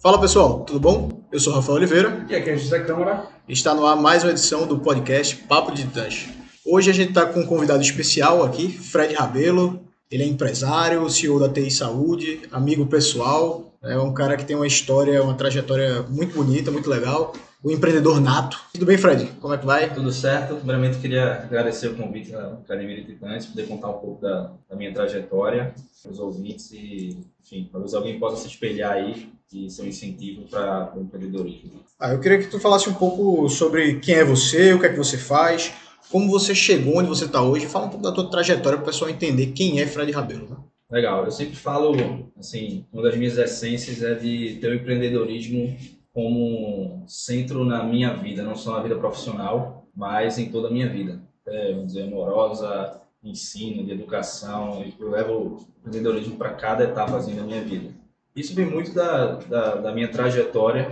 Fala pessoal, tudo bom? Eu sou Rafael Oliveira. E aqui é José Câmara. Está no ar mais uma edição do podcast Papo de Titãs. Hoje a gente está com um convidado especial aqui, Fred Rabelo. Ele é empresário, CEO da TI Saúde, amigo pessoal. É um cara que tem uma história, uma trajetória muito bonita, muito legal. O empreendedor nato. Tudo bem, Fred? Como é que vai? Tudo certo. Primeiramente, queria agradecer o convite da Academia de Titãs, poder contar um pouco da, da minha trajetória para os ouvintes e, enfim, talvez alguém possa se espelhar aí e ser um incentivo para o empreendedorismo. Ah, eu queria que tu falasse um pouco sobre quem é você, o que é que você faz, como você chegou onde você está hoje. Fala um pouco da tua trajetória para o pessoal entender quem é Fred Rabelo. Né? Legal. Eu sempre falo, assim, uma das minhas essências é de ter o empreendedorismo como centro na minha vida, não só na vida profissional, mas em toda a minha vida. É, vamos dizer, amorosa, ensino, de educação. Eu levo o empreendedorismo para cada etapa assim, da minha vida. Isso vem muito da, da, da, minha trajetória.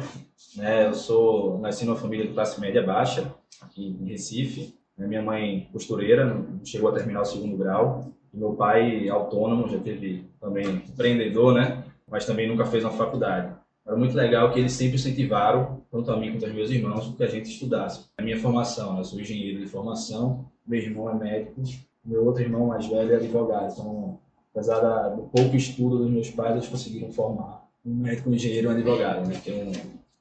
Né? Eu sou nasci numa família de classe média baixa, aqui em Recife. Minha mãe costureira, não chegou a terminar o segundo grau. Meu pai autônomo, já teve também empreendedor, né? Mas também nunca fez uma faculdade. Era muito legal que eles sempre incentivaram, tanto a mim quanto aos meus irmãos, que a gente estudasse. A minha formação, né? eu sou engenheiro de formação, meu irmão é médico, meu outro irmão mais velho é advogado. Então, apesar do pouco estudo dos meus pais, eles conseguiram formar um médico, um engenheiro e um advogado, né? que é um,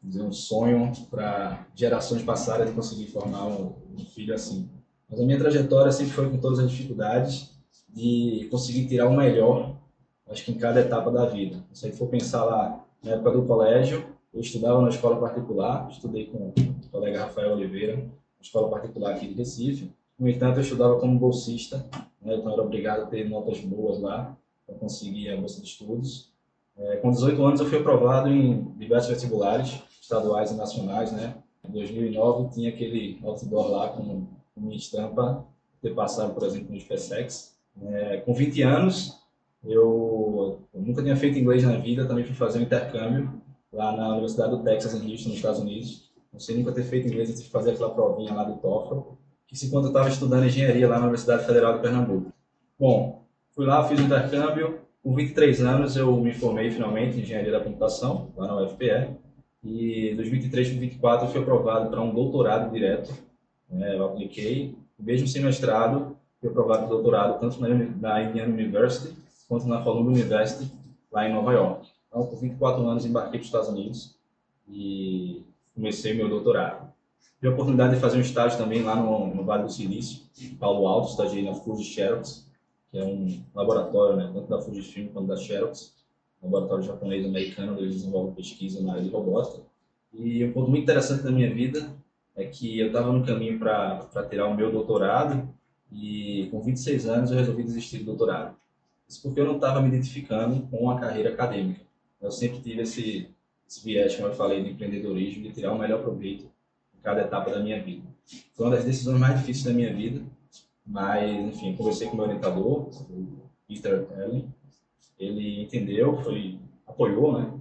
dizer, um sonho para gerações passadas de conseguir formar um, um, filho assim. Mas a minha trajetória sempre foi com todas as dificuldades de conseguir tirar o melhor, acho que em cada etapa da vida. Se a gente for pensar lá na época do colégio, eu estudava na escola particular, estudei com o colega Rafael Oliveira, na escola particular aqui de Recife. No entanto, eu estudava como bolsista, né, então era obrigado a ter notas boas lá para conseguir a bolsa de estudos. É, com 18 anos, eu fui aprovado em diversos vestibulares, estaduais e nacionais. Né? Em 2009, tinha aquele outdoor lá com, com minha estampa, ter passado, por exemplo, no SpaceX. É, com 20 anos, eu, eu, nunca tinha feito inglês na vida, também fui fazer um intercâmbio lá na Universidade do Texas, em Houston, nos Estados Unidos. Não sei nunca ter feito inglês, eu tive que fazer aquela provinha lá do TOEFL isso quando eu estava estudando engenharia lá na Universidade Federal de Pernambuco. Bom, fui lá, fiz o intercâmbio. Com 23 anos eu me formei finalmente em engenharia da computação, lá na UFPE. E dos 23 para 24 eu fui aprovado para um doutorado direto. Né? Eu apliquei, mesmo sem mestrado, fui aprovado para doutorado tanto na, na Indiana University quanto na Columbia University, lá em Nova York. Então, com 24 anos, embarquei para os Estados Unidos e comecei meu doutorado. Tive a oportunidade de fazer um estágio também lá no, no Vale do Silício, em Paulo Alto, estagiei na Fuji Xerox, que é um laboratório, né, tanto da Fujifilm quanto da Xerox, um laboratório japonês americano, onde eles desenvolvem pesquisa na área de robótica. E um ponto muito interessante da minha vida é que eu estava no caminho para tirar o meu doutorado e com 26 anos eu resolvi desistir do doutorado. Isso porque eu não estava me identificando com a carreira acadêmica. Eu sempre tive esse, esse viés, como eu falei, de empreendedorismo, de tirar o melhor proveito cada etapa da minha vida. Foi uma das decisões mais difíceis da minha vida, mas, enfim, conversei com meu orientador, o Peter Ellen, ele entendeu, foi, apoiou, né?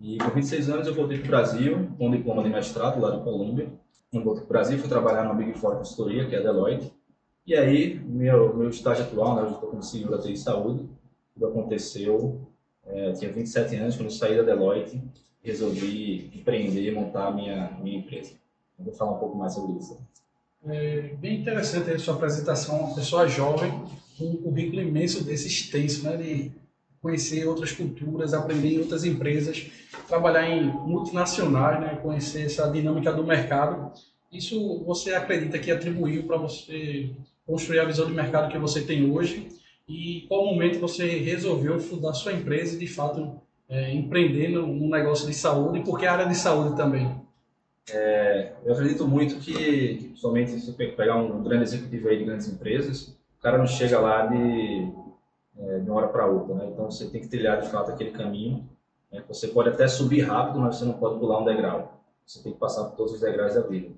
E com 26 anos eu voltei para o Brasil com um diploma de mestrado lá de Colômbia. Eu voltei para o Brasil, fui trabalhar na Big Four Consultoria, que é a Deloitte. E aí, meu, meu estágio atual, né, eu estou como CEO da TI Saúde, tudo aconteceu, é, tinha 27 anos, quando eu saí da Deloitte, resolvi empreender e montar a minha, minha empresa. Eu vou falar um pouco mais sobre isso. É bem interessante a sua apresentação, uma pessoa jovem, com um currículo imenso desse extenso, né, de conhecer outras culturas, aprender em outras empresas, trabalhar em multinacionais, né, conhecer essa dinâmica do mercado. Isso você acredita que atribuiu para você construir a visão de mercado que você tem hoje? E qual momento você resolveu fundar sua empresa e, de fato, é, empreender no, no negócio de saúde? E por que a área de saúde também? É, eu acredito muito que, somente se pegar um grande executivo aí de grandes empresas, o cara não chega lá de, é, de uma hora para outra, né? Então você tem que trilhar de fato aquele caminho. Né? Você pode até subir rápido, mas você não pode pular um degrau. Você tem que passar por todos os degraus da vida.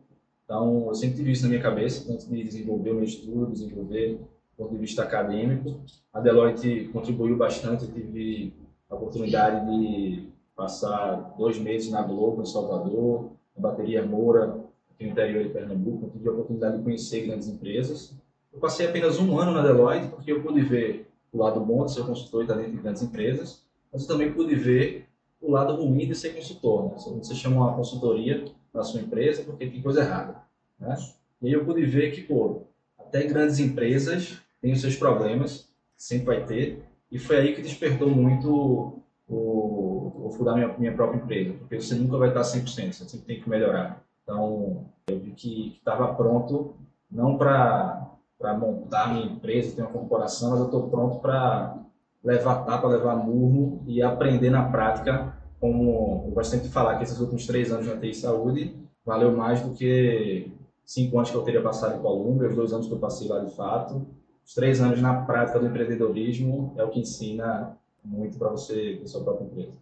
Então eu sempre tive isso na minha cabeça, tanto de desenvolver o meu estudo, desenvolver do ponto de vista acadêmico. A Deloitte contribuiu bastante, eu tive a oportunidade de passar dois meses na Globo, em Salvador, a bateria Moura, aqui no interior de Pernambuco, eu tive a oportunidade de conhecer grandes empresas. Eu passei apenas um ano na Deloitte, porque eu pude ver o lado bom de ser consultor e estar dentro de grandes empresas, mas eu também pude ver o lado ruim de ser consultor. Né? Você chama uma consultoria para sua empresa porque tem coisa errada. Né? E aí eu pude ver que, pô, até grandes empresas têm os seus problemas, sempre vai ter, e foi aí que despertou muito o, o fundar minha, minha própria empresa, porque você nunca vai estar 100%, você sempre tem que melhorar. Então, eu vi que estava pronto, não para montar minha empresa, ter uma corporação, mas eu estou pronto para levar tapa, levar murro e aprender na prática, como eu gosto sempre de falar que esses últimos três anos na TI Saúde valeu mais do que cinco anos que eu teria passado em Colômbia, os dois anos que eu passei lá de fato. Os três anos na prática do empreendedorismo é o que ensina muito para você ter sua própria empresa.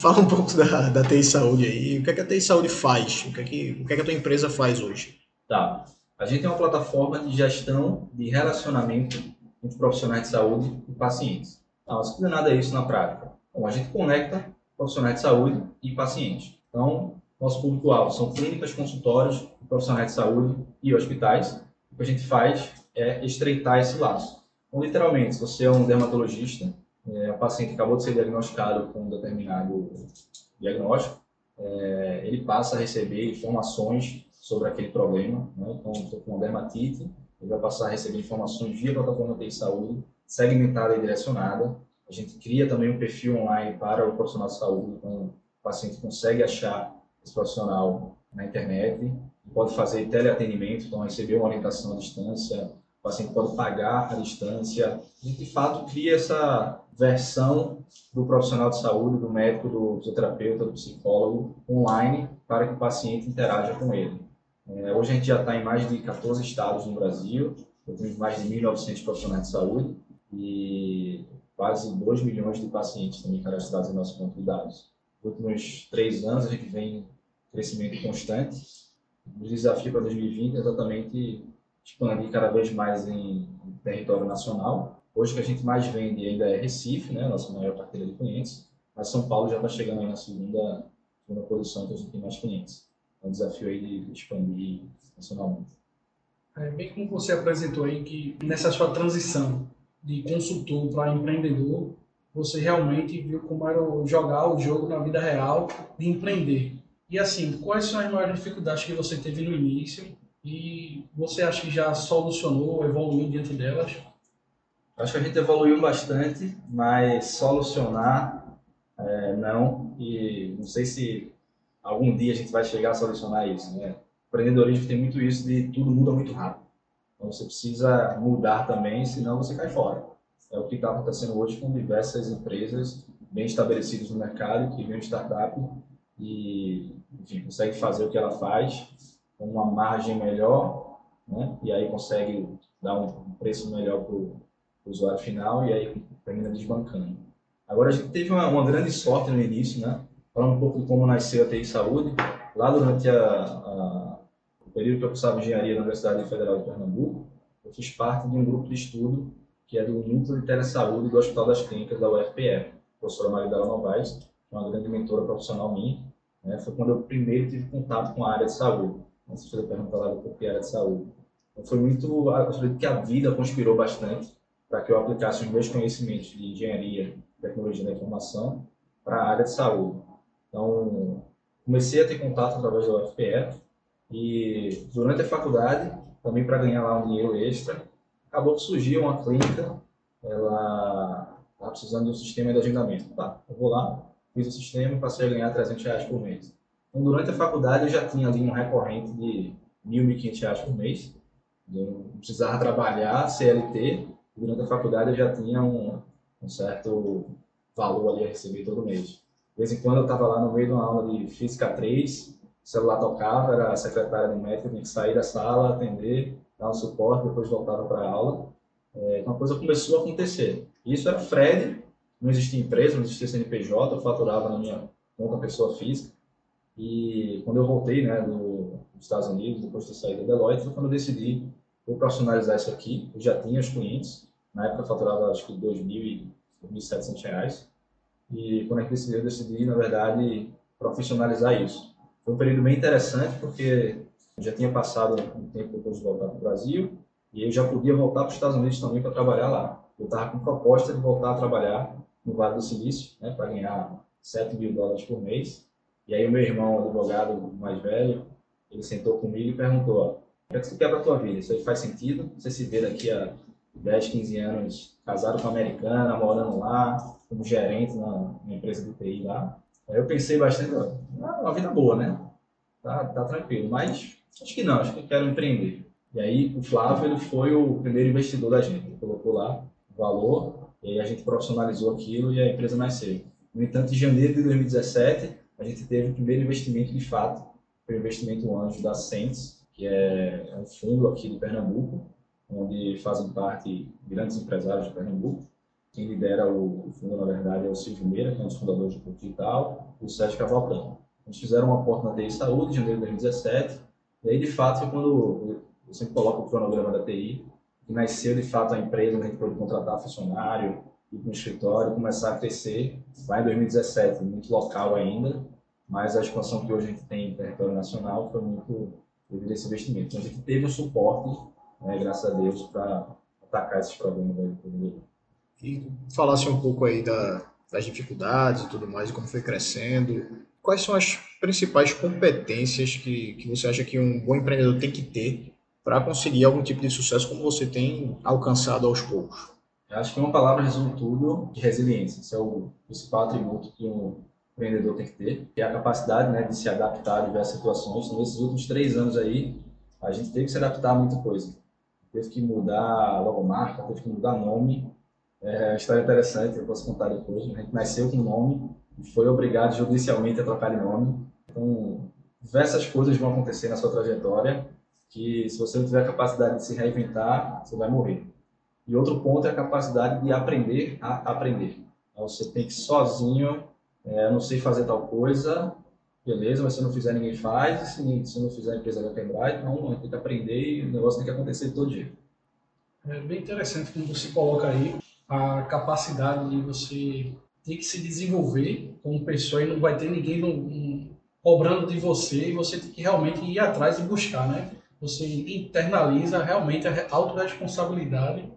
Fala um pouco da, da TI Saúde aí. O que, é que a TI Saúde faz? O que, é que, o que, é que a tua empresa faz hoje? Tá. A gente tem uma plataforma de gestão de relacionamento entre profissionais de saúde e pacientes. Não, mas que nada é isso na prática. Bom, a gente conecta profissionais de saúde e pacientes. Então, nosso público-alvo são clínicas, consultórios, profissionais de saúde e hospitais. O que a gente faz é estreitar esse laço. Então, literalmente, se você é um dermatologista, é, paciente acabou de ser diagnosticado com um determinado diagnóstico, é, ele passa a receber informações sobre aquele problema. Né? Então, estou com uma dermatite, ele vai passar a receber informações via plataforma de saúde, segmentada e direcionada. A gente cria também um perfil online para o profissional de saúde, então o paciente consegue achar esse profissional na internet, pode fazer teleatendimento, então receber uma orientação à distância, o paciente pode pagar à distância. A gente, de fato, cria essa versão do profissional de saúde, do médico, do fisioterapeuta, do psicólogo online para que o paciente interaja com ele. É, hoje a gente já está em mais de 14 estados no Brasil, temos mais de 1.900 profissionais de saúde e quase 2 milhões de pacientes também cadastrados em nosso banco de dados. Nos últimos três anos a gente vem em crescimento constante. O desafio para 2020 é exatamente expandir cada vez mais em, território nacional. Hoje o que a gente mais vende ainda é Recife, né, nossa maior carteira de clientes, mas São Paulo já está chegando aí na segunda, segunda posição que a gente tem mais clientes. É um desafio aí de expandir nacionalmente. É, bem como você apresentou aí que nessa sua transição de consultor para empreendedor, você realmente viu como era jogar o jogo na vida real de empreender. E assim, quais são as maiores dificuldades que você teve no início e você acha que já solucionou, evoluiu diante delas? Acho que a gente evoluiu bastante, mas solucionar é, não. E não sei se algum dia a gente vai chegar a solucionar isso. Né? O empreendedorismo tem muito isso de tudo muda muito rápido. Então você precisa mudar também, senão você cai fora. É o que está acontecendo hoje com diversas empresas bem estabelecidas no mercado, que vêm startup e enfim, consegue fazer o que ela faz com uma margem melhor, né? e aí consegue dar um preço melhor para o usuário final e aí termina desbancando. Agora a gente teve uma, uma grande sorte no início, né? falando um pouco de como nasceu a TI Saúde. Lá durante a, a, período que eu cursava engenharia na Universidade Federal de Pernambuco, eu fiz parte de um grupo de estudo que é do Núcleo de Telesaúde do Hospital das Clínicas da UFPE, a professora Maridela Novaes, é uma grande mentora profissional minha. Né? Foi quando eu primeiro tive contato com a área de saúde. Você fez a pergunta lá do porquê área de saúde. Então, foi muito, acredito que a vida conspirou bastante para que eu aplicasse os meus conhecimentos de engenharia, tecnologia da informação para a área de saúde. Então, comecei a ter contato através da UFPE e durante a faculdade, também para ganhar lá um dinheiro extra, acabou que surgiu uma clínica, ela estava precisando de um sistema de agendamento. Tá, eu vou lá, fiz o sistema e passei a ganhar 300 reais por mês. Então, durante a faculdade, eu já tinha ali um recorrente de 1.000, 1.500 reais por mês. Eu precisava trabalhar, CLT. Durante a faculdade, eu já tinha um, um certo valor ali a receber todo mês. De vez em quando eu estava lá no meio de uma aula de Física 3, o celular tocava, era a secretária de médico, tinha que sair da sala, atender, dar um suporte, depois voltava para a aula. É, então a coisa começou a acontecer. Isso era Fred, não existia empresa, não existia CNPJ, eu faturava na minha conta pessoa física. E quando eu voltei né, do, dos Estados Unidos, depois de saído da Deloitte, foi quando eu decidi vou profissionalizar isso aqui. Eu já tinha os clientes, na época eu faturava acho que R$ 2.000 e R$ 1.700. Quando a gente decidiu, eu decidi, na verdade, profissionalizar isso. Foi um período bem interessante, porque já tinha passado um tempo depois de voltar para o Brasil, e eu já podia voltar para os Estados Unidos também para trabalhar lá. Eu estava com proposta de voltar a trabalhar no Vale do Silício, né, para ganhar 7 mil dólares por mês. E aí o meu irmão, advogado mais velho, ele sentou comigo e perguntou, ó, o que, é que você quer para tua vida? Isso aí faz sentido? Você se vê daqui a 10, 15 anos casado com uma americana, morando lá, como gerente na, na empresa de TI lá. Aí eu pensei bastante, ó, uma vida boa, né? Tá, tá tranquilo, mas acho que não, acho que eu quero empreender. E aí o Flávio ele foi o primeiro investidor da gente, ele colocou lá valor, e a gente profissionalizou aquilo e a empresa nasceu. No entanto, em janeiro de 2017, a gente teve o primeiro investimento de fato, foi o investimento anjo da Sentes, que é, é um fundo aqui de Pernambuco, onde fazem parte grandes empresários de Pernambuco. Quem lidera o, fundo, na verdade, é o Silvio Meira, que é um dos fundadores do Porto Digital, o Sérgio Cavalcante. Eles fizeram um aporte na TI Saúde em janeiro de 2017, e aí, de fato, foi quando eu sempre coloco o cronograma da TI, que nasceu, de fato, a empresa, a gente pôde contratar funcionário, ir para o escritório, começar a crescer. Vai em 2017, muito local ainda, mas a expansão que hoje a gente tem em território nacional foi muito devido a esse investimento. Então, a gente teve um suporte, né, graças a Deus, para atacar esses problemas aí. E falasse um pouco aí da, das dificuldades e tudo mais, como foi crescendo. Quais são as principais competências que, que você acha que um bom empreendedor tem que ter para conseguir algum tipo de sucesso como você tem alcançado aos poucos? Eu acho que uma palavra resume tudo de resiliência. Esse é o principal atributo que um empreendedor tem que ter, que é a capacidade né, de se adaptar a diversas situações. Então, nesses últimos três anos aí, a gente teve que se adaptar a muita coisa. Teve que mudar logomarca, teve que mudar nome. É uma história interessante, eu posso contar depois. A gente nasceu com nome e foi obrigado judicialmente a trocar de nome. Então, diversas coisas vão acontecer na sua trajetória que se você não tiver a capacidade de se reinventar, você vai morrer. E outro ponto é a capacidade de aprender a aprender. Então, você tem que sozinho, é, não sei fazer tal coisa, beleza, mas se não fizer ninguém faz, se, se não fizer a empresa vai quebrar, então tem que aprender e o negócio tem que acontecer todo dia. É bem interessante como você coloca aí a capacidade de você ter que se desenvolver como pessoa e não vai ter ninguém no, cobrando de você e você tem que realmente ir atrás e buscar, né? você internaliza realmente a autorresponsabilidade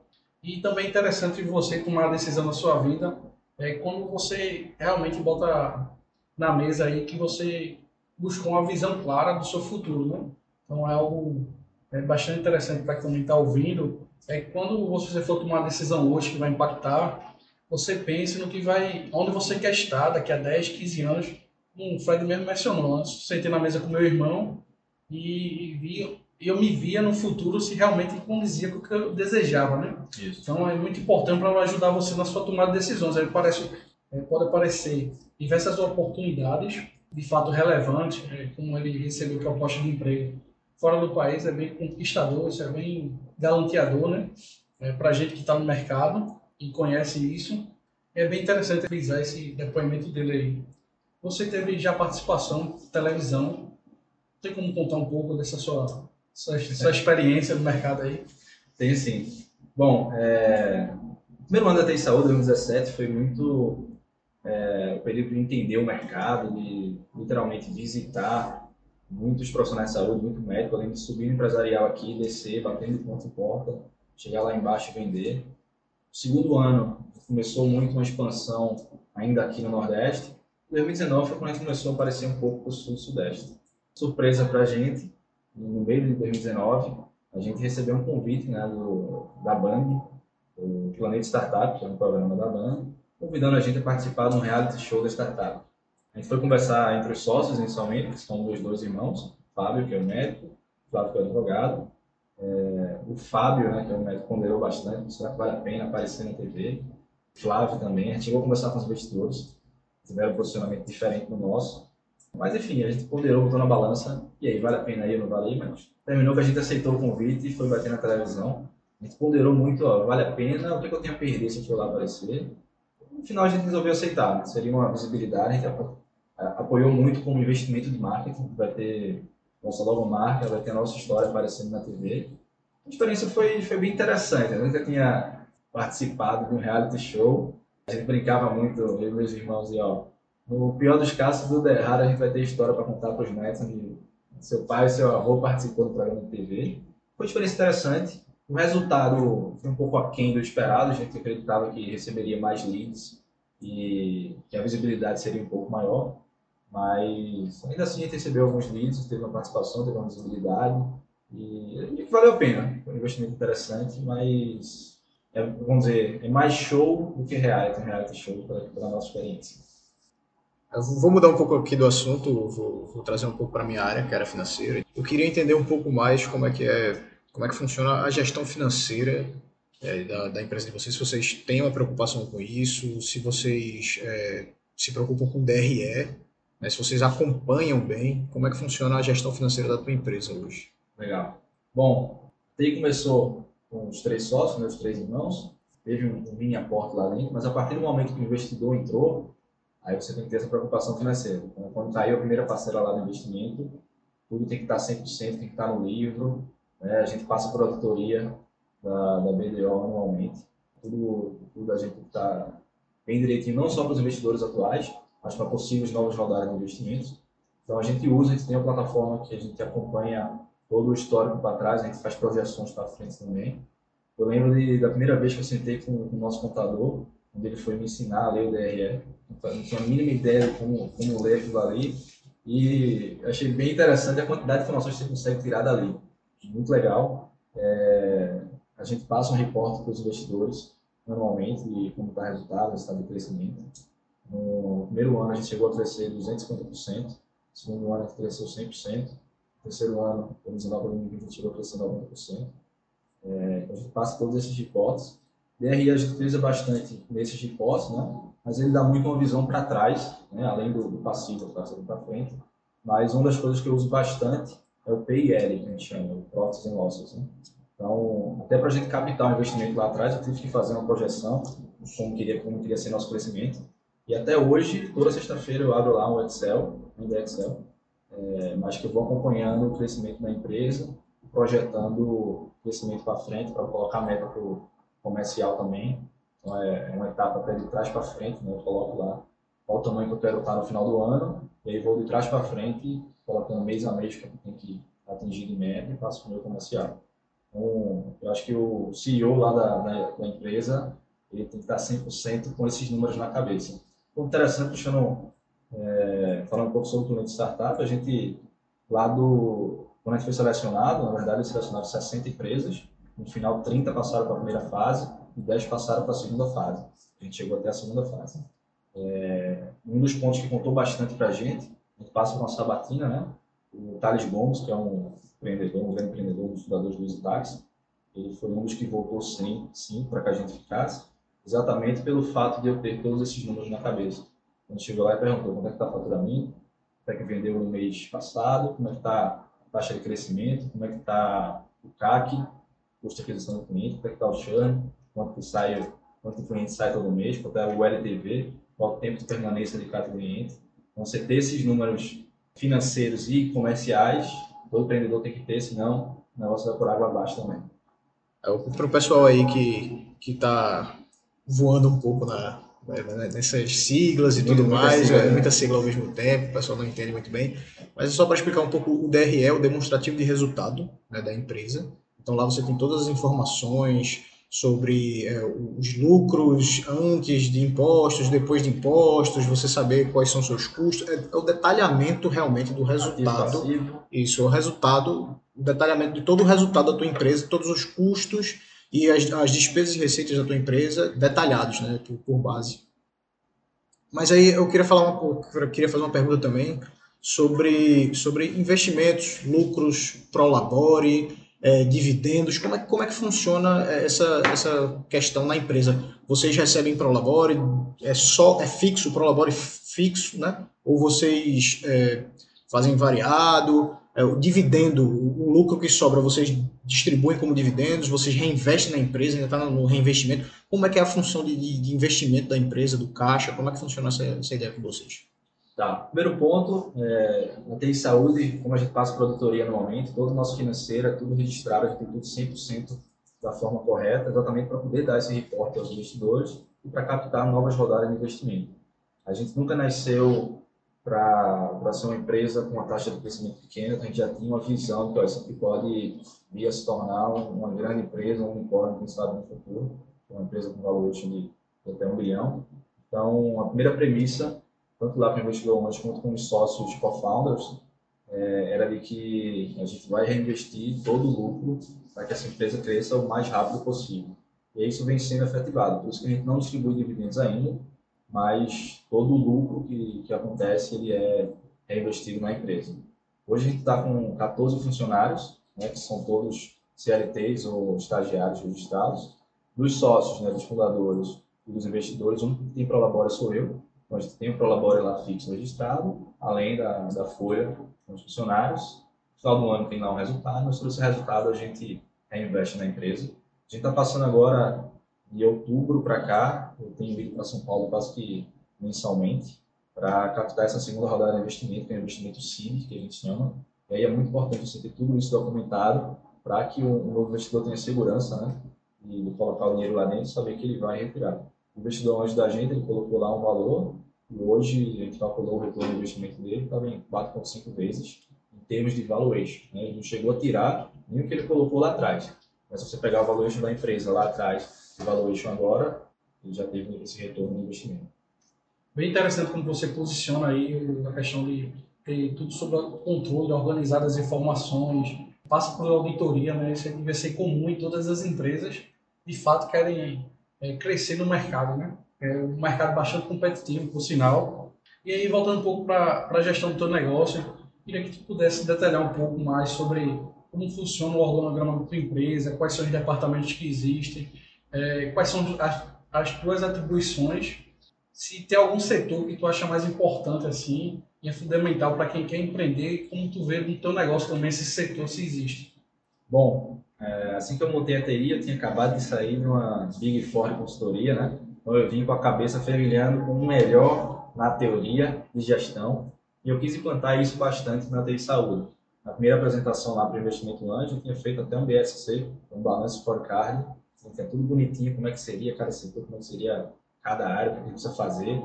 e também é interessante você tomar a decisão na sua vida é quando você realmente bota na mesa aí que você buscou uma visão clara do seu futuro, né? Então é algo é bastante interessante para quem está ouvindo. É quando você for tomar uma decisão hoje que vai impactar, você pense no que vai, onde você quer estar daqui a 10, 15 anos. Um Fred mesmo mencionou, antes sentei na mesa com meu irmão e vi eu me via no futuro se realmente condizia com o que eu desejava, né? Isso. Então é muito importante para ajudar você na sua tomada de decisões. Aí parece, é, pode aparecer diversas oportunidades, de fato relevantes, é, como ele recebeu proposta de emprego fora do país, é bem conquistador, isso é bem galanteador, né? É, para gente que está no mercado e conhece isso, é bem interessante revisar esse depoimento dele aí. Você teve já participação televisão, tem como contar um pouco dessa sua sua, sua experiência no mercado aí? Tenho sim. Bom, é... primeiro ano da TI Saúde, 2017, foi muito é, o período de entender o mercado, de literalmente visitar muitos profissionais de saúde, muito médico, além de subir empresarial aqui, descer, batendo porta em porta, chegar lá embaixo e vender. O segundo ano começou muito uma expansão ainda aqui no Nordeste. 2019 foi quando a gente começou a aparecer um pouco para o Sul e Sudeste. Surpresa para a gente, no meio de 2019, a gente recebeu um convite né, do, da Band, o Planeta Startup, que é um programa da Band, convidando a gente a participar de um reality show da startup. A gente foi conversar entre os sócios inicialmente, que são os dois irmãos, Fábio, que é o médico, Flávio, que é o advogado. É, o Fábio, né, que é o médico, ponderou bastante, será que vale a pena aparecer na TV. Flávio também. A gente chegou a conversar com os investidores, tiveram um posicionamento diferente do nosso. Mas enfim, a gente ponderou, botou na balança, e aí, vale a pena ir ou não vale mas terminou que a gente aceitou o convite e foi bater na televisão. A gente ponderou muito, ó, vale a pena, o que, é que eu tenho a perder se eu for lá aparecer? No final a gente resolveu aceitar, seria uma visibilidade, a gente apoiou muito com o investimento de marketing, vai ter nossa logomarca, vai ter a nossa história aparecendo na TV. A experiência foi, foi bem interessante, eu nunca tinha participado de um reality show, a gente brincava muito, eu e meus irmãos, e ó, no pior dos casos, se tudo errado, a gente vai ter história para contar para os netos de seu pai e seu avô participou do programa de TV. Foi uma experiência interessante. O resultado foi um pouco aquém do esperado. A gente acreditava que receberia mais leads e que a visibilidade seria um pouco maior, mas ainda assim a gente recebeu alguns leads, teve uma participação, teve uma visibilidade e, valeu a pena. Foi um investimento interessante, mas é, vamos dizer, é mais show do que reality, reality show pela, nossa experiência. Eu vou mudar um pouco aqui do assunto, vou, vou trazer um pouco para minha área, que era financeira. Eu queria entender um pouco mais como é que é, como é que funciona a gestão financeira é, da, da, empresa de vocês, se vocês têm uma preocupação com isso, se vocês é, se preocupam com DRE, né, se vocês acompanham bem, como é que funciona a gestão financeira da tua empresa hoje? Legal. Bom, TI começou com os três sócios, os três irmãos, teve um, um mini aporte lá dentro, mas a partir do momento que o investidor entrou, aí você tem que ter essa preocupação financeira. Então, quando caiu a primeira parcela lá do investimento, tudo tem que estar 100%, tem que estar no livro, né, a gente passa por auditoria da, da BDO anualmente, tudo, tudo a gente está bem direitinho, não só para os investidores atuais, mas para possíveis novos rodadas de investimentos. Então a gente usa, a gente tem uma plataforma que a gente acompanha todo o histórico para trás, a gente faz projeções para frente também. Eu lembro de, da primeira vez que eu sentei com, com o nosso contador, onde ele foi me ensinar a ler o DRE. Não tinha a mínima ideia de como, como ler aquilo ali. E achei bem interessante a quantidade de informações que você consegue tirar dali. Muito legal. É, a gente passa um reporte para os investidores anualmente de como está o resultado, o estado de crescimento. No primeiro ano a gente chegou a crescer 250%, no segundo ano a gente cresceu 100%, no terceiro ano, 2019 para 2020, a gente chegou a crescer 90%. É, a gente passa todos esses reportes. DRI a gente utiliza bastante nesses reportes, né? mas ele dá muito uma visão para trás, né? além do, do passivo, para frente. Mas uma das coisas que eu uso bastante é o PIL, que a gente chama, o Profits and Losses. Né? Então, até para a gente captar o investimento lá atrás, eu tive que fazer uma projeção, como queria, como queria ser nosso crescimento. E até hoje, toda sexta-feira eu abro lá um Excel, um Excel, é, mas que eu vou acompanhando o crescimento da empresa, projetando o crescimento para frente, para colocar meta para o comercial também. Então, é, é, uma etapa até de trás para frente, né? eu coloco lá qual o tamanho que eu quero estar no final do ano, e aí vou de trás para frente, colocando mês a mês que eu tenho que atingir de meta e passo para o meu comercial. Então, eu acho que o CEO lá da, da, da empresa ele tem que estar 100% com esses números na cabeça. Interessante, puxando, é, falando um pouco sobre o cliente startup, a gente, lá do, quando a gente foi selecionado, na verdade, eles selecionaram 60 empresas, no final 30 passaram para a primeira fase e 10 passaram para a segunda fase. A gente chegou até a segunda fase. É, um dos pontos que contou bastante para a gente, a gente passa por uma sabatina, né? O Thales Gomes, que é um empreendedor, um grande empreendedor, um dos fundadores do Easy Taxi, ele foi um dos que voltou sim, sim para que a gente ficasse, exatamente pelo fato de eu ter todos esses números na cabeça. Quando chegou lá e perguntou como é que está a faturamento, como é que vendeu no mês passado, como é que está a taxa de crescimento, como é que está o CAC, custo de aquisição do cliente, como é que está o churn, quanto que sai, quanto o cliente sai todo mês, quanto é o LTV, qual o tempo de permanência de cada cliente. Então, você ter esses números financeiros e comerciais todo empreendedor tem que ter, senão o negócio vai por água abaixo também. É, Para o pessoal aí que está voando um pouco na, né, nessas siglas e tudo muita mais, sigla, é, muita sigla ao mesmo tempo, o pessoal não entende muito bem. Mas é só para explicar um pouco o DRE, o demonstrativo de resultado né, da empresa. Então lá você tem todas as informações, sobre é, os lucros antes de impostos, depois de impostos, você saber quais são seus custos, é, é o detalhamento realmente do resultado. Isso, o resultado, o detalhamento de todo o resultado da tua empresa, todos os custos e as, as despesas e receitas da tua empresa detalhados, né, por, base. Mas aí eu queria falar uma, queria fazer uma pergunta também sobre sobre investimentos, lucros, prolabore, é, dividendos? Como é, como é que funciona essa, essa questão na empresa? Vocês recebem Prolabore, é só é fixo, Prolabore fixo, né? Ou vocês é, fazem variado? É, o dividendo, o lucro que sobra, vocês distribuem como dividendos, vocês reinvestem na empresa, ainda está no reinvestimento. Como é que é a função de, de, investimento da empresa, do caixa? Como é que funciona essa, essa ideia com vocês? Tá. Primeiro ponto, é, TI Saúde, como a gente passa por auditoria anualmente, todo o nosso financeiro é tudo registrado, a gente tem tudo 100% da forma correta, exatamente para poder dar esse reporte aos investidores e para captar novas rodadas de investimento. A gente nunca nasceu para ser uma empresa com uma taxa de crescimento pequena, a gente já tinha uma visão que isso aqui pode vir a se tornar uma grande empresa, um unicórnio, quem sabe, no futuro, uma empresa com valor de até um bilhão. Então, a primeira premissa, tanto lá para investidor anjo quanto com os sócios co-founders, é, era de que a gente vai reinvestir todo o lucro para que essa empresa cresça o mais rápido possível. E isso vem sendo efetivado. Por isso que a gente não distribui dividendos ainda, mas todo o lucro que, que acontece ele é reinvestido na empresa. Hoje a gente está com 14 funcionários, né, que são todos CLTs ou estagiários registrados. Dos sócios, né, dos fundadores e dos investidores, um que tem Prolabore sou eu. Então a gente tem o Prolabore lá fixo registrado, além da, da folha com os funcionários. No final do ano tem lá um resultado, mas todo esse resultado a gente reinveste na empresa. A gente está passando agora de outubro para cá, eu tenho ido para São Paulo quase que mensalmente para captar essa segunda rodada de investimento, que é o investimento CID, que a gente chama. E aí é muito importante você ter tudo isso documentado para que o, novo investidor tenha segurança, né? E colocar o dinheiro lá dentro saber que ele vai retirar. O investidor antes da gente, ele colocou lá um valor e hoje a gente calculou o retorno do investimento dele, estava em 4,5 vezes em termos de valuation. Né? Ele não chegou a tirar nem o que ele colocou lá atrás. Mas se você pegar o valuation da empresa lá atrás e o valuation agora, ele já teve esse retorno no investimento. Bem interessante como você posiciona aí a questão de ter tudo sob controle, organizar as informações, passa por auditoria, né? Isso deve ser comum em todas as empresas, de fato querem é, crescer no mercado, né? É um mercado bastante competitivo, por sinal. E aí, voltando um pouco para a gestão do teu negócio, queria que tu pudesse detalhar um pouco mais sobre como funciona o organograma da tua empresa, quais são os departamentos que existem, é, quais são as, as tuas atribuições se tem algum setor que tu acha mais importante assim e é fundamental para quem quer empreender, como tu vê no teu negócio também esse setor se existe. Bom, é, assim que eu montei a TI, eu tinha acabado de sair de uma Big Four consultoria, né? Então eu vim com a cabeça fervilhando com o melhor na teoria de gestão e eu quis implantar isso bastante na TI Saúde. Na primeira apresentação lá para o Investimento Anjo, eu tinha feito até um BSC, um Balance Scorecard, tinha tudo bonitinho, como é que seria cada setor, como é que seria cada área, o que precisa fazer.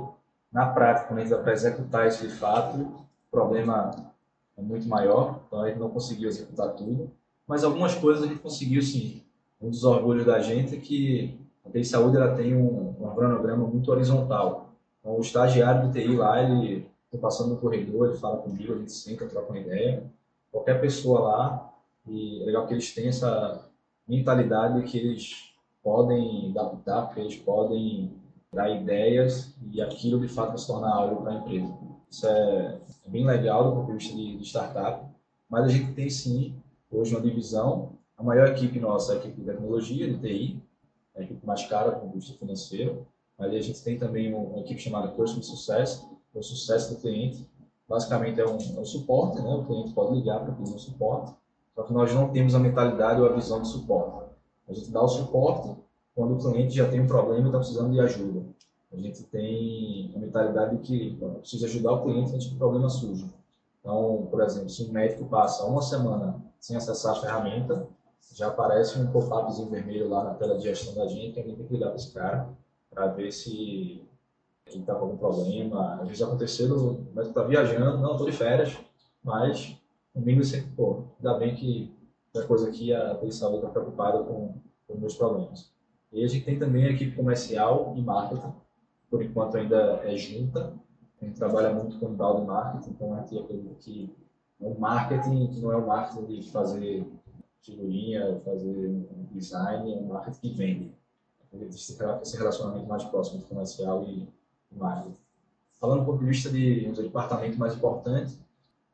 Na prática, quando a gente vai para executar isso de fato, o problema é muito maior, então a gente não conseguiu executar tudo. Mas algumas coisas a gente conseguiu sim. Um dos orgulhos da gente é que a TI Saúde ela tem um, um muito horizontal. Então, o estagiário do TI lá, ele está passando no corredor, ele fala comigo, a gente senta, troca uma ideia. Qualquer pessoa lá, e é legal que eles têm essa mentalidade que eles podem adaptar, porque eles podem dar ideias e aquilo de fato se tornar algo para a empresa. Isso é, é, bem legal do ponto de vista de, de, startup, mas a gente tem sim, hoje, uma divisão. A maior equipe nossa é a equipe de tecnologia, de TI, é a equipe mais cara do ponto de vista financeiro. Ali a gente tem também uma equipe chamada Customer Success, que é o sucesso do cliente. Basicamente é um, é um suporte, né? o cliente pode ligar para pedir um suporte, só que nós não temos a mentalidade ou a visão de suporte. A gente dá o suporte quando o cliente já tem um problema e está precisando de ajuda. A gente tem a mentalidade de que precisa ajudar o cliente antes que o problema surja. Então, por exemplo, se um médico passa uma semana sem acessar a ferramenta, já aparece um pop-upzinho vermelho lá na tela de gestão da gente, a gente tem que ligar para esse cara para ver se ele está com algum problema. Às vezes aconteceu, o médico está viajando, não, estou de férias, mas o mínimo sempre, pô, ainda bem que a coisa aqui, a Saúde está preocupada com, com os meus problemas. E a gente tem também a equipe comercial e marketing, por enquanto ainda é junta. A gente trabalha muito com inbound marketing, então a gente acredita que é um marketing que não é o um marketing de fazer figurinha, fazer design, é um marketing que vende. Existe esse relacionamento mais próximo entre comercial e marketing. Falando do ponto de vista de um departamento mais importante,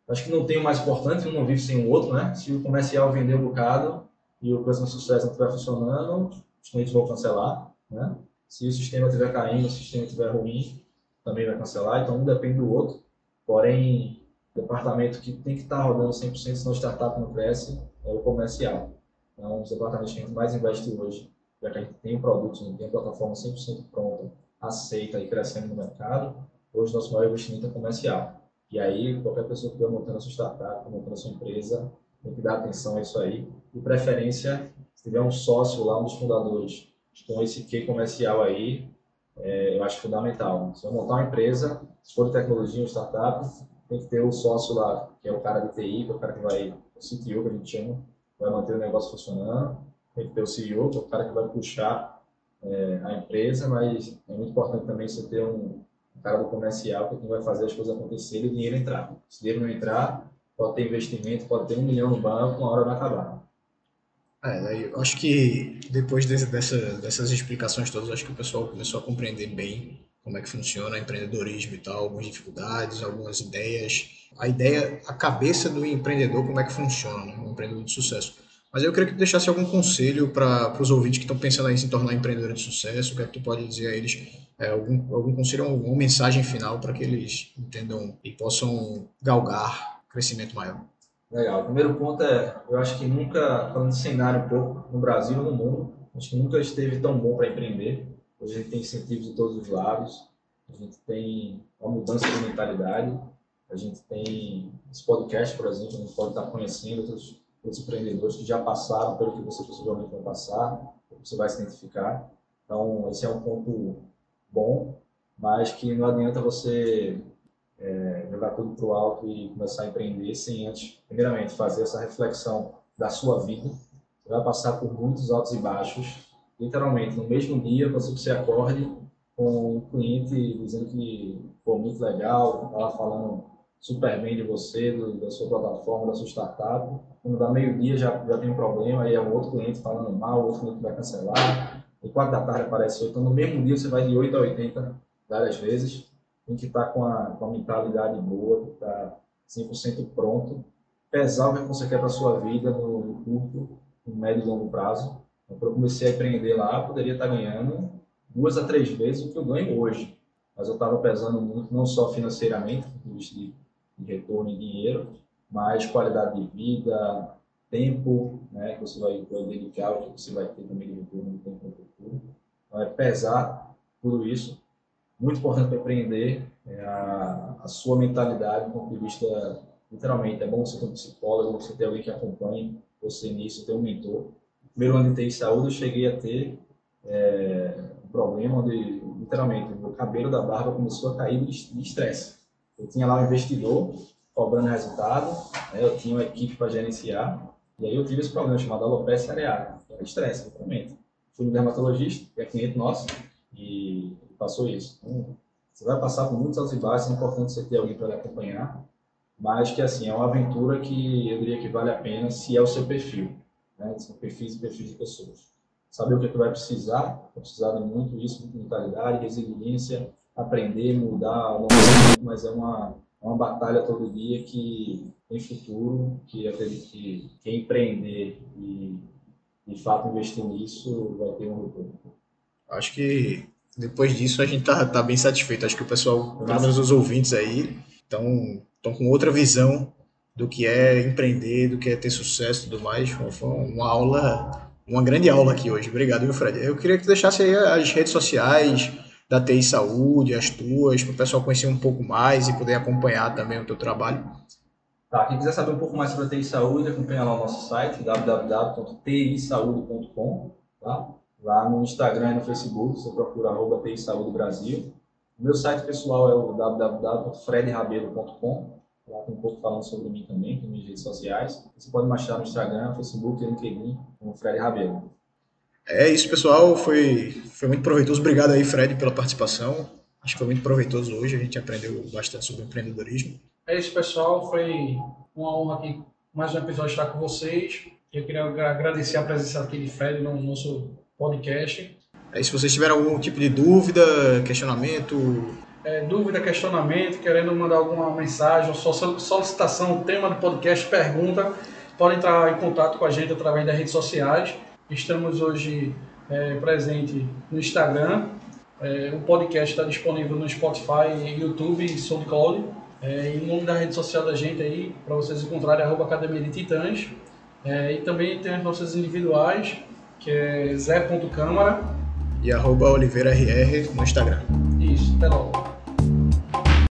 acho que não tem o mais importante, um não vive sem o outro, né? Se o comercial vender um bocado e o customer sucesso não estiver funcionando, os clientes vão cancelar, né? Se o sistema estiver caindo, o sistema estiver ruim, também vai cancelar, então um depende do outro. Porém, o departamento que tem que estar rodando 100%, senão a startup não cresce, é o comercial. Então, os departamentos que a gente mais investe hoje, já que a gente tem um produto, tem uma plataforma 100% pronta, aceita e crescendo no mercado, hoje nosso maior investimento é comercial. E aí, qualquer pessoa que estiver montando a sua startup, montando a sua empresa, tem que dar atenção a isso aí. E preferência se tiver um sócio lá, um dos fundadores, com esse quê comercial aí, é, eu acho fundamental. Se eu montar uma empresa, se for de tecnologia, uma startup, tem que ter o sócio lá, que é o cara de TI, que é o cara que vai, o CTO que a gente chama, vai manter o negócio funcionando. Tem que ter o CEO, que é o cara que vai puxar é, a empresa, mas é muito importante também você ter um, um cara do comercial que vai fazer as coisas acontecerem e o dinheiro entrar. Se o dinheiro não entrar, pode ter investimento, pode ter um milhão no banco, uma hora vai acabar. É, eu acho que depois desse, dessa, dessas explicações todas, acho que o pessoal começou a compreender bem como é que funciona empreendedorismo e tal, algumas dificuldades, algumas ideias. A ideia, a cabeça do empreendedor, como é que funciona, né? um empreendedor de sucesso. Mas eu queria que tu deixasse algum conselho para os ouvintes que estão pensando em se tornar empreendedor de sucesso. O que é que tu pode dizer a eles? É, algum, algum conselho, alguma mensagem final para que eles entendam e possam galgar crescimento maior? Legal. O primeiro ponto é, eu acho que nunca, falando de cenário um pouco, no Brasil no mundo, acho que nunca esteve tão bom para empreender. Hoje a gente tem incentivos de todos os lados, a gente tem uma mudança de mentalidade, a gente tem esse podcast, por exemplo, a gente pode estar conhecendo outros os empreendedores que já passaram pelo que você possivelmente vai passar, você vai se identificar. Então, esse é um ponto bom, mas que não adianta você é, jogar tudo para o alto e começar a empreender sem antes, primeiramente, fazer essa reflexão da sua vida. Você vai passar por muitos altos e baixos. Literalmente, no mesmo dia, você, você acorde com um cliente dizendo que foi muito legal, estava falando super bem de você, do, da sua plataforma, da sua startup. Quando dá meio-dia já, já tem um problema, aí é um outro cliente falando mal, outro cliente vai cancelar. E quatro da tarde aparece outro. Então, no mesmo dia, você vai de 8 a 80 várias vezes. Tem que estar com a, com a mentalidade boa, estar 100% pronto. Pesar o que você quer para a sua vida no, no curto, no médio e longo prazo. Então, quando eu comecei a empreender lá, poderia estar ganhando duas a três vezes o que eu ganho hoje. Mas eu estava pesando muito, não só financeiramente, do ponto de de retorno em dinheiro, mas qualidade de vida, tempo, né, que você vai, vai dedicar, que você vai ter também de retorno no tempo futuro. Então, é pesar tudo isso. Muito importante para empreender é a, a, sua mentalidade do ponto de vista, literalmente, é bom você ter um psicólogo, você ter alguém que acompanhe você nisso, ter um mentor. Primeiro ano de Saúde, eu cheguei a ter é, um problema onde, literalmente, o cabelo da barba começou a cair de estresse eu tinha lá um investidor cobrando resultado, né? eu tinha uma equipe para gerenciar, e aí eu tive esse problema chamado alopecia areata, que era estresse, literalmente. Fui no dermatologista, que é cliente nosso, e passou isso. Então, você vai passar por muitos altos e baixos, é importante você ter alguém para acompanhar, mas que assim, é uma aventura que eu diria que vale a pena se é o seu perfil, né? São perfis e perfis de pessoas. Saber o que, é que vai precisar, vai precisar de muito isso, mentalidade, resiliência, aprender, mudar, mas é uma, é uma batalha todo dia que tem futuro, que acredito que quem empreender e de fato investir nisso vai ter um retorno. Acho que depois disso a gente tá, tá bem satisfeito. Acho que o pessoal, pelo menos os ouvintes aí, estão com outra visão do que é empreender, do que é ter sucesso e tudo mais. Foi uma aula, uma grande aula aqui hoje. Obrigado, viu, Fred? Eu queria que tu deixasse aí as redes sociais, da TI Saúde, as tuas, para o pessoal conhecer um pouco mais e poder acompanhar também o teu trabalho? Tá, quem quiser saber um pouco mais sobre a TI Saúde, acompanha lá o nosso site, www.tisaude.com, tá? Lá no Instagram e no Facebook, você procura arroba TI Saúde Brasil. O meu site pessoal é o www.fredrabelo.com. Lá tem um pouco falando sobre mim também, tem minhas redes sociais. Você pode me achar no Instagram, Facebook e LinkedIn como Fred Rabelo. É isso, pessoal. Foi, foi muito proveitoso. Obrigado aí, Fred, pela participação. Acho que foi muito proveitoso hoje. A gente aprendeu bastante sobre empreendedorismo. É isso, pessoal. Foi uma honra aqui, mais um episódio estar com vocês. Eu queria agradecer a presença aqui de Fred no nosso podcast. É, se vocês tiverem algum tipo de dúvida, questionamento. É, dúvida, questionamento, querendo mandar alguma mensagem, solicitação, tema do podcast, pergunta, podem entrar em contato com a gente através das redes sociais. Estamos hoje é, presente no Instagram. É, o podcast está disponível no Spotify, YouTube e SoundCloud. É, em nome da rede social da gente aí, para vocês encontrarem, arroba Academia de Titãs. É, e também tem as nossas individuais, que é zé.câmara. E arroba OliveiraRR no Instagram. Isso, até logo.